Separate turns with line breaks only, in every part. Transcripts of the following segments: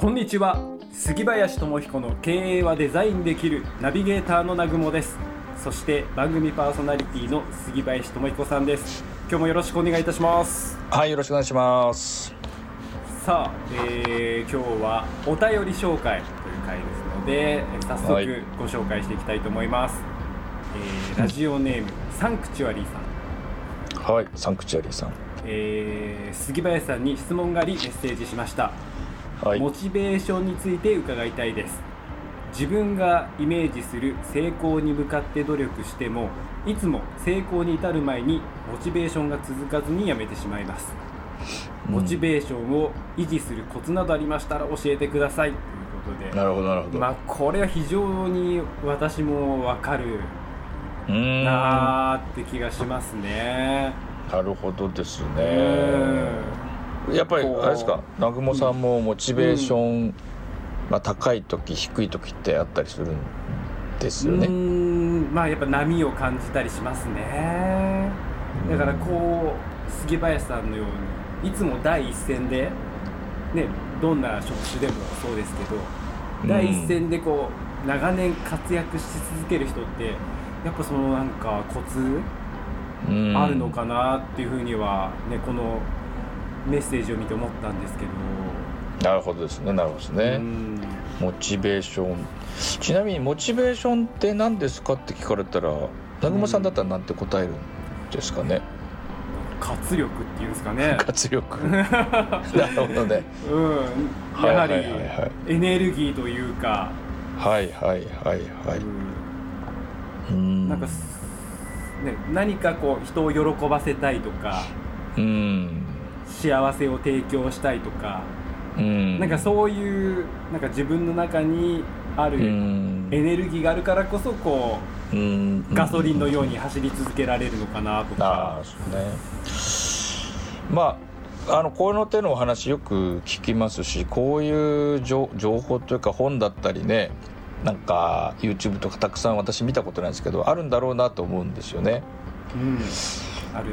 こんにちは。杉林智彦の経営はデザインできるナビゲーターの南雲です。そして番組パーソナリティの杉林智彦さんです。今日もよろしくお願いいたします。
はいよろしくお願いします。
さあ、えー、今日はお便り紹介という回ですので早速ご紹介していきたいと思います、はい、えー、ラジオネームサンクチュアリーさ
ん。はいサンクチュアリーさん。
えー、杉林さんに質問がありメッセージしましたはい、モチベーションについて伺いたいです。自分がイメージする成功に向かって努力してもいつも成功に至る前にモチベーションが続かずにやめてしまいます。モチベーションを維持するコツなどありましたら教えてください。ということで。
なるほどなるほど。
まあこれは非常に私も分かるなーって気がしますね。
なるほどですねやっぱりあれですか？南雲さんもモチベーション、うん、まあ、高い時低い時ってあったりするんですよね。
まあやっぱ波を感じたりしますね。だからこう杉林さんのようにいつも第一線でねどんな職種でもそうですけど第一線でこう長年活躍し続ける人ってやっぱそのなんかコツあるのかなっていうふうにはねこのメッセージを見て思ったんですけど。
なるほどですね。なるほどですね。モチベーション。ちなみにモチベーションって何ですかって聞かれたら南雲さんだったら何て答えるんですかね、
活力っていうんですかね。
活力。なるほどね。
うん。やはりエネルギーというか。
はいはいはいはい
うん。なんかね何かこう人を喜ばせたいとか。うん幸せを提供したいとか、うん、なんかそういうなんか自分の中にあるエネルギーがあるからこそこう、うん、ガソリンのように走り続けられるのかなとか。
ね、まああのこの手のお話よく聞きますしこういう情報というか本だったりねなんか YouTube とかたくさん私見たことないですけどあるんだろうなと思うんですよね。うん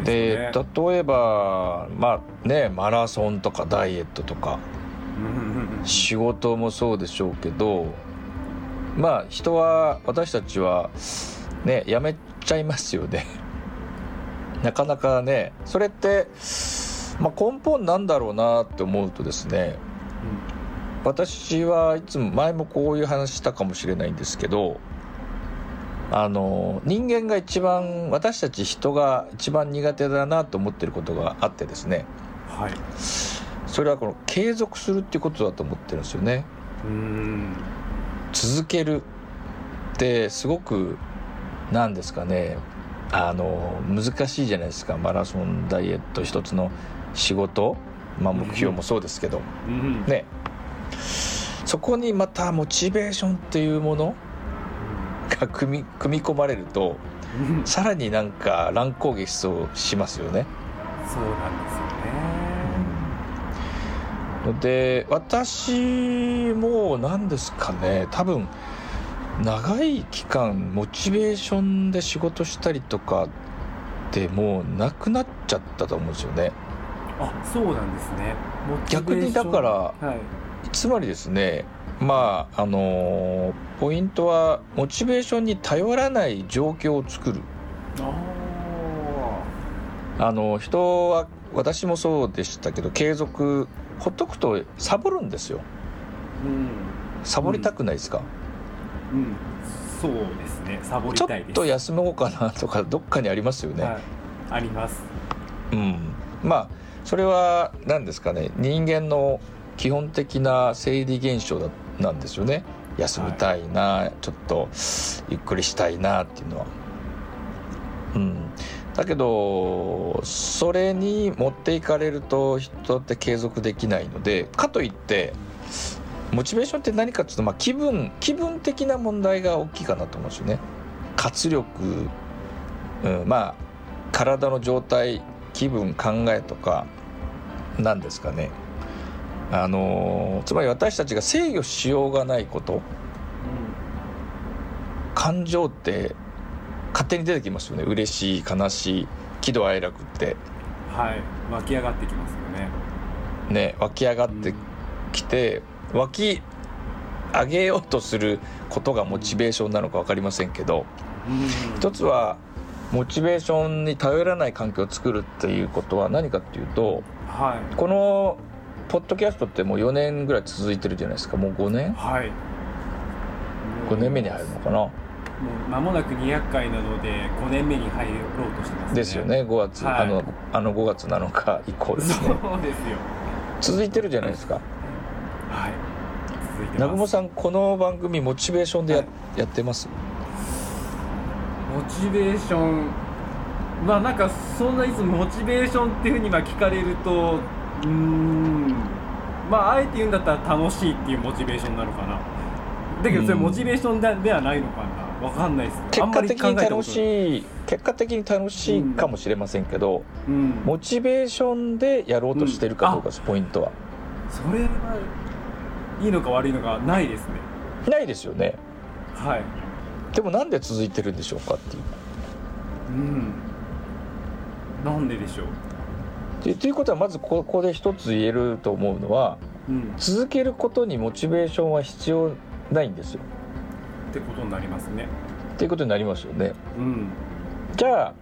で、ね、例えばまあねマラソンとかダイエットとか仕事もそうでしょうけどまあ人は私たちはねやめちゃいますよね。なかなかねそれって、まあ、根本なんだろうなって思うとですね、うん、私はいつも前もこういう話したかもしれないんですけどあの人間が一番私たち人が一番苦手だなと思ってることがあってですね、はい、それはこの継続するっていうことだと思ってるんですよね。うん。続けるってすごく何ですかね。あの難しいじゃないですか。マラソンダイエット一つの仕事、まあ、目標もそうですけど、うん、ね。そこにまたモチベーションっていうものが組み組み込まれるとさらになんか乱高下しそうしますよね。
そうなんですよ
ね。で私も何ですかね多分長い期間モチベーションで仕事したりとかってもうなくなっちゃったと思うんですよね。
あそうなんですね。
逆にだから、はい、つまりですねまああのポイントはモチベーションに頼らない状況を作る。あの人は私もそうでしたけど継続ほっとくとサボるんですよ、うん、サボりたくないですか、
うん、うん、そうですね。サボりたい
ちょっと休もうかなとかどっかにありますよね、はい、
あります。
うん。まあそれは何ですかね。人間の基本的な生理現象だなんですよね。休みたいな、はい、ちょっとゆっくりしたいなっていうのは。うん、だけどそれに持っていかれると人って継続できないのでかといってモチベーションって何かっていうと、まあ、気分気分的な問題が大きいかなと思うんですよね。活力、うん、まあ体の状態気分考えとか何ですかねあのつまり私たちが制御しようがないこと、うん、感情って勝手に出てきますよね。嬉しい悲しい喜怒哀楽って。
はい。湧き上がってきますよね。
ね湧き上がってきて、湧き上げようとすることがモチベーションなのか分かりませんけど
うん。
一つはモチベーションに頼らない環境を作るっていうことは何かっていうと
はい。
このポッドキャストってもう4年ぐらい続いてるじゃないですか。もう5年？
はい。
5年目に入るのかな？
もう間もなく200回なので5年目に入ろうとしてますね。
ですよね。5月、
はい。
あのあの5月7日以降ですね。
そうですよ。
続いてるじゃないですか。
はい。続いて
南雲さんこの番組モチベーションでや,、
はい。
やってます？
モチベーション。まあなんかそんないつもモチベーションっていうふうにまあ聞かれるとうーん。まああえて言うんだったら楽しいっていうモチベーションなのかな。だけどそれ
うん
モチベーションでではないのかな。わかんないです。
結果的に楽
い、
しい。結果的に楽しいかもしれませんけど、
うん、
モチベーションでやろうとしてるかどうかです、ポイントは。
それはいいのか悪いのかないですね。
ないですよね。
はい。
でもなんで続いてるんでしょうかっていう。
うん。なんででしょう。
でということはまずここで一つ言えると思うのは
うん。
続けることにモチベーションは必要ないんですよ。
ってことになりますね。
っていうことになりますよね。
うん。
じゃあ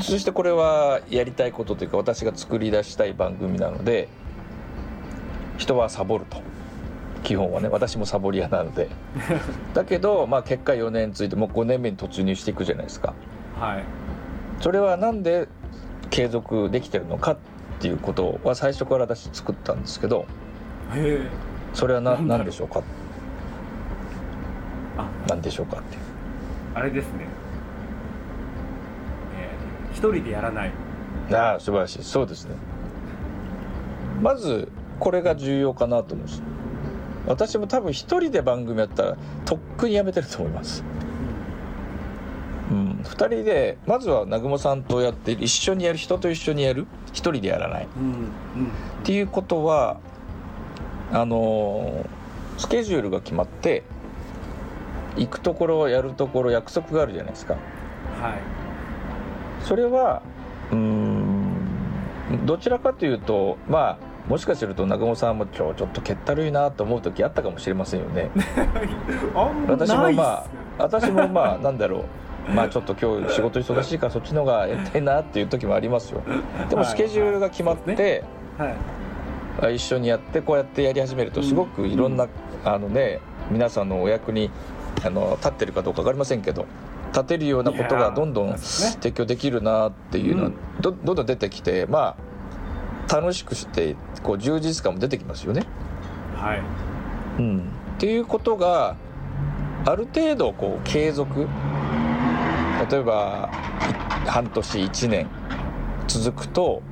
そしてこれはやりたいことというか私が作り出したい番組なので人はサボると。基本はね私もサボり屋なので。だけど、まあ、結果4年ついてもう5年目に突入していくじゃないですか。
はい。
それはなんで継続できてるのかっていうことは最初から私作ったんですけどそれは何でしょうか？
あ。
何でしょうかって
あれですね。えー一人でやらない。
ああ素晴らしい。そうですね。まずこれが重要かなと思うんです私も多分一人で番組やったらとっくにやめてると思います。うん、2人でまずは南雲さんとやって一緒にやる人と一緒にやる。一人でやらない。っ
うんうん。
ていうことはあのースケジュールが決まって行くところやるところ約束があるじゃないですか。
はい。
それはうーんどちらかというとまあもしかすると南雲さんも今日ちょっとけったるいなと思う時あったかもしれませんよね。
あんま
私も
ないっす
まあ私もまあなんだろうまあちょっと今日仕事忙しいからそっちの方がやりたいなっていう時もありますよ。でも
はい
スケジュールが決まって、
はい。
あ一緒にやってこうやってやり始めるとすごくいろんな、あのね皆さんのお役にあの立ってるかどうか分かりませんけど立てるようなことがどんどん提供できるなっていうのはどんどん出てきてまあ楽しくしてこう充実感も出てきますよね。
はい。
うん、っていうことがある程度こう継続例えばい半年1年続くと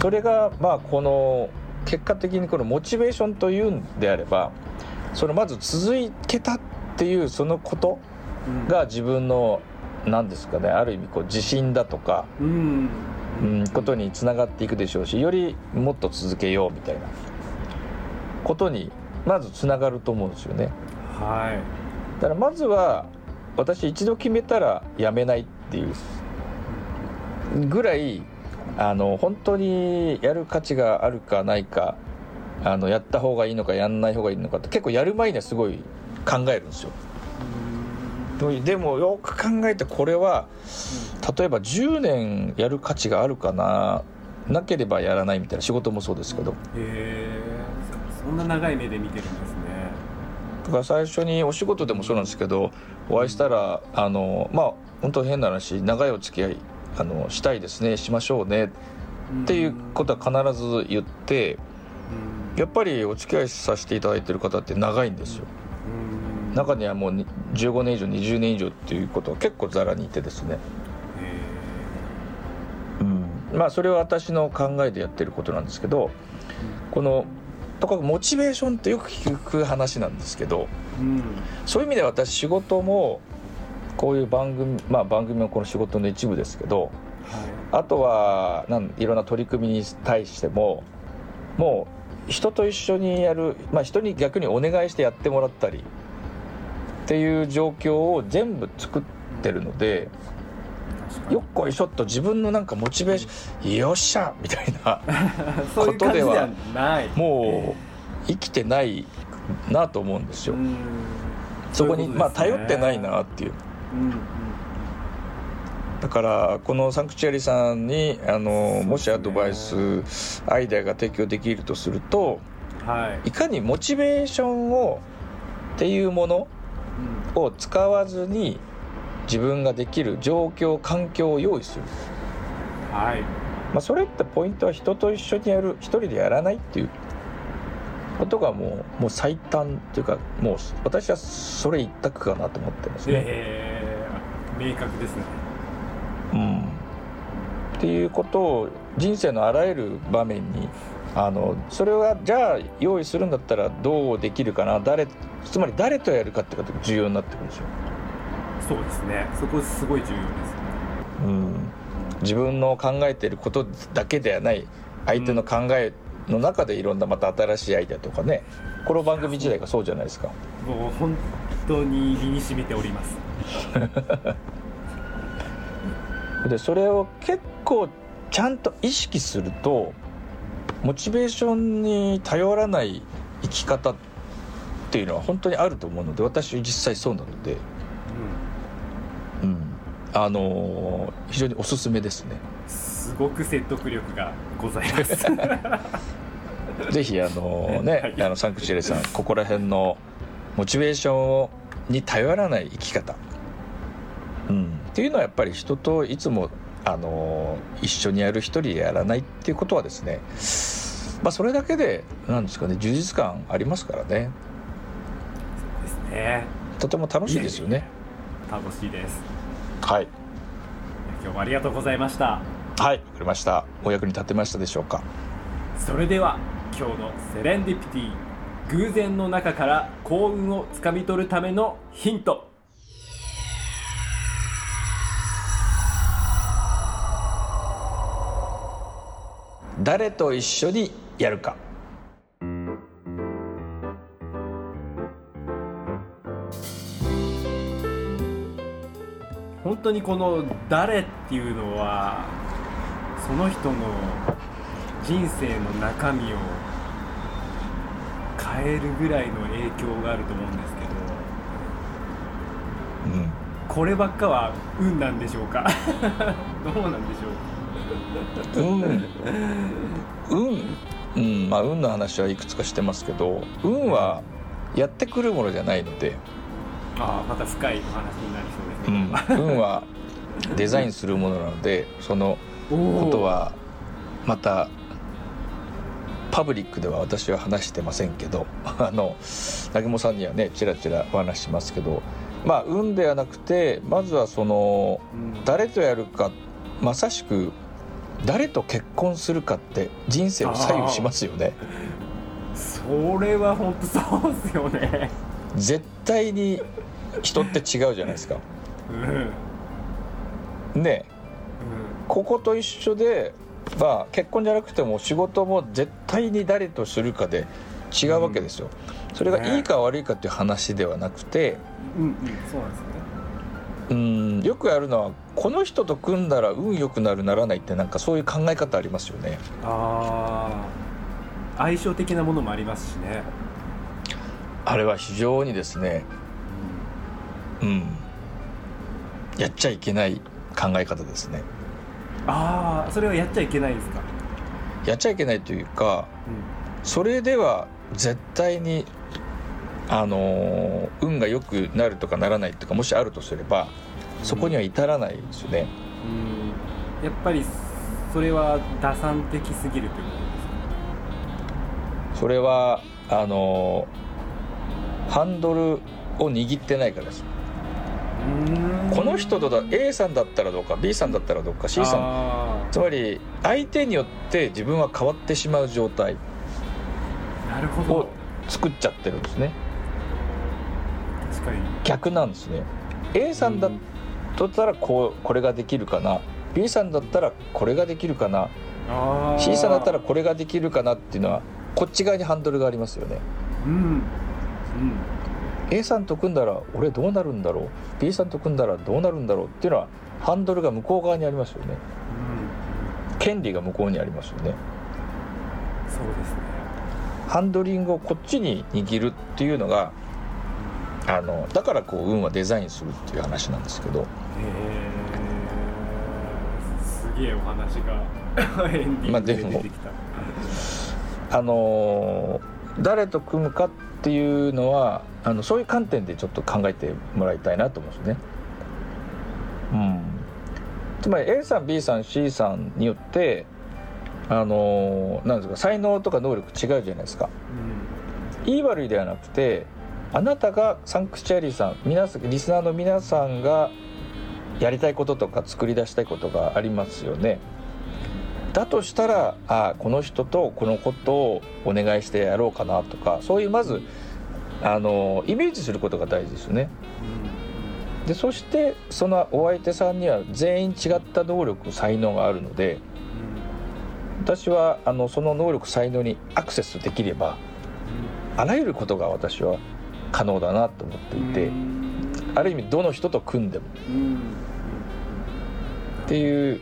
それがまあこの結果的にこのモチベーションというんであればそのまず続けたっていうそのこと
うん。
が自分の何ですかねある意味こう自信だとか、
うん。
うん、ことにつながっていくでしょうしよりもっと続けようみたいなことにまずつながると思うんですよね。
はい。
だからまずは私一度決めたらやめないっていうぐらいあの本当にやる価値があるかないかあのやった方がいいのかやんない方がいいのかって結構やる前にはすごい考えるんですよ。でもよく考えてこれは例えば10年やる価値があるかななければやらないみたいな仕事もそうですけど。
へえそんな長い目で見てるんですね
だから最初にお仕事でもそうなんですけどお会いしたらあのまあ本当変な話長いお付き合いあのしたいですねしましょうねっていうことは必ず言って
うん。
やっぱりお付き合いさせていただいてる方って長いんですよ。
うん。
中にはもうに15年以上20年以上っていうことは結構ざらにいてですね。
へ
まあそれは私の考えでやってることなんですけどこのとかくモチベーションってよく聞く話なんですけど
えうん。
そういう意味では私仕事もこういう番組まあ番組もこの仕事の一部ですけど
は
あとはなんいろんな取り組みに対してももう人と一緒にやる、まあ、人に逆にお願いしてやってもらったりっていう状況を全部作ってるのでよっこいしょっと自分のなんかモチベーションよっしゃみたいな
そういう感じではない。
もう生きてないなと思うんですよ、
うん。
そこにまあ頼ってないなっていう。だからこのサンクチュアリさんにあのもしアドバイスアイデアが提供できるとすると
はい。
いかにモチベーションをっていうもの
うん
を使わずに自分ができる状況環境を用意する、
はい。
まあ、それってポイントは人と一緒にやる一人でやらないっていうことがもうもう最短っていうかもう私はそれ一択かなと思ってますね。
えー、明確ですね。
うん、っていうことを人生のあらゆる場面にあのそれはじゃあ用意するんだったらどうできるかな。誰つまり誰とやるかってことが重要になってくるんですよ。
そうですね。そこすごい重要ですね。
うん、自分の考えていることだけではない相手の考えの中でいろんなまた新しいアイデアとかねこの番組時代がそうじゃないですか。
もう本当に身に染みております。
でそれを結構ちゃんと意識するとモチベーションに頼らない生き方っていうのは本当にあると思うので私実際そうなので、うん、あのー非常におすすめですね。
すごく説得力がございます。
ぜひあのね、
はい。
あのサンクチュアリさんここら辺のモチベーションをに頼らない生き方、うん、っていうのはやっぱり人といつもあの一緒にやる一人でやらないっていうことはですねまあそれだけでなんですかね充実感ありますからね。
ですね。
とても楽しいですよね。
楽しいです
はい。
今日もありがとうございました。
はいわかりました。お役に立てましたでしょうか。
それでは今日のセレンディピティ偶然の中から幸運をつかみ取るためのヒント。
誰と一緒にやるか
当にこの「誰」っていうのはその人の人生の中身を変えるぐらいの影響があると思うんですけど
うん。
こればっかは運なんでしょうか？どうなんでしょう？
運。運。うん。まあ運の話はいくつかしてますけど運はやってくるものじゃないので、
ああまた深いお話になりそうですね、
運はデザインするものなのでそのことはまたパブリックでは私は話してませんけど あの南雲さんにはねちらちらお話ししますけどまあ運ではなくてまずはその
うん。
誰とやるかまさしく誰と結婚するかって人生を左右しますよね。
それは本当そうっすよね
絶対に人って違うじゃないですか。
うん、
ねここと一緒でまあ結婚じゃなくても仕事も絶対に誰とするかで違うわけですよ、それがいいか悪いかっていう話ではなくて
うん、うんうんそうなんですよね。
うんよくやるのはこの人と組んだら運良くなるならないってなんかそういう考え方ありますよね。
ああ相性的なものもありますしね、
あれは非常にですねうんやっちゃいけない考え方ですね。
ああそれはやっちゃいけないんですか、
やっちゃいけないというかそれでは絶対にあのー運が良くなるとかならないとかもしあるとすればそこには至らないですよね、
うん、やっぱりそれは打算的すぎるというこ
それはあのーハンドルを握ってないからです。この人とだ A さんだったらどうか B さんだったらどうか C さん。
あ
つまり相手によって自分は変わってしまう状態を作っちゃってるんですね。逆なんですね。A さんだったらこうこれができるかな。B さんだったらこれができるかな。C さんだったらこれができるかなっていうのはこっち側にハンドルがありますよね。
うんうん
A さんと組んだら俺どうなるんだろう？B さんと組んだらどうなるんだろう？っていうのはハンドルが向こう側にありますよね。
うん。
権利が向こうにありますよね。
そうですね。
ハンドリングをこっちに握るっていうのがあのだからこう運はデザインするっていう話なんですけど。
へえすげえお話が エンディングで出てきた、
あの誰と組むかっていうのはあのそういう観点でちょっと考えてもらいたいなと思うんですね。うん、つまり A さん B さん C さんによってあのなんですか才能とか能力違うじゃないですか。いい悪いではなくてあなたがサンクチュアリーさん皆さんリスナーの皆さんがやりたいこととか作り出したいことがありますよね。だとしたらあこの人とこのことをお願いしてやろうかなとかそういうまずあのイメージすることが大事ですよね。でそしてそのお相手さんには全員違った能力才能があるので私はあのその能力才能にアクセスできればあらゆることが私は可能だなと思っていてある意味どの人と組んでも。っていう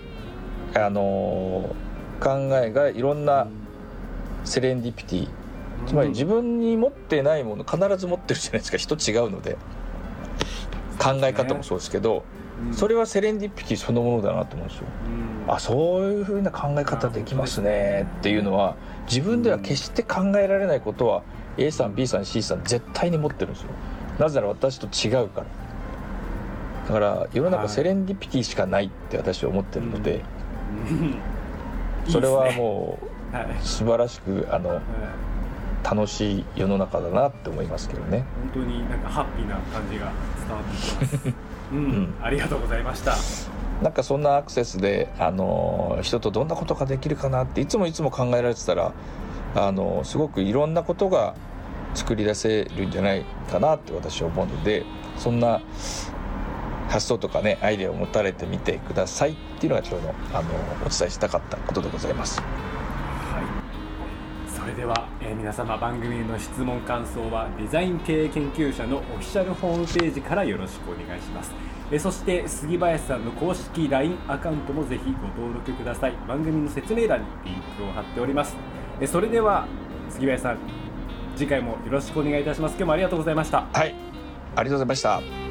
あの考えがいろんなセレンディピティ。つまり自分に持ってないもの必ず持ってるじゃないですか。人違うので。考え方もそうですけど。それはセレンディピティそのものだなと思うんですよ。あそういうふうな考え方できますね。っていうのは自分では決して考えられないことは A さん B さん C さん絶対に持ってるんですよ。なぜなら私と違うから。だから世の中セレンディピティしかないって私は思ってるので、それはもう素晴らしくあの楽しい世の中だなって思いますけどね。
本当になんかハッピーな感じが伝わってきます。うん、ありがとうございました。
なんかそんなアクセスであの人とどんなことができるかなっていつもいつも考えられてたらあのすごくいろんなことが作り出せるんじゃないかなって私は思うのでそんな発想とかねアイデアを持たれてみてくださいっていうのが今日のあのお伝えしたかったことでございます。
それでは、えー、皆様番組の質問感想はデザイン経営研究者のオフィシャルホームページからよろしくお願いします、えー、そして杉林さんの公式 LINE アカウントもぜひご登録ください。番組の説明欄にリンクを貼っております、えー、それでは杉林さん次回もよろしくお願いいたします。今日もありがとうございました。
はい。ありがとうございました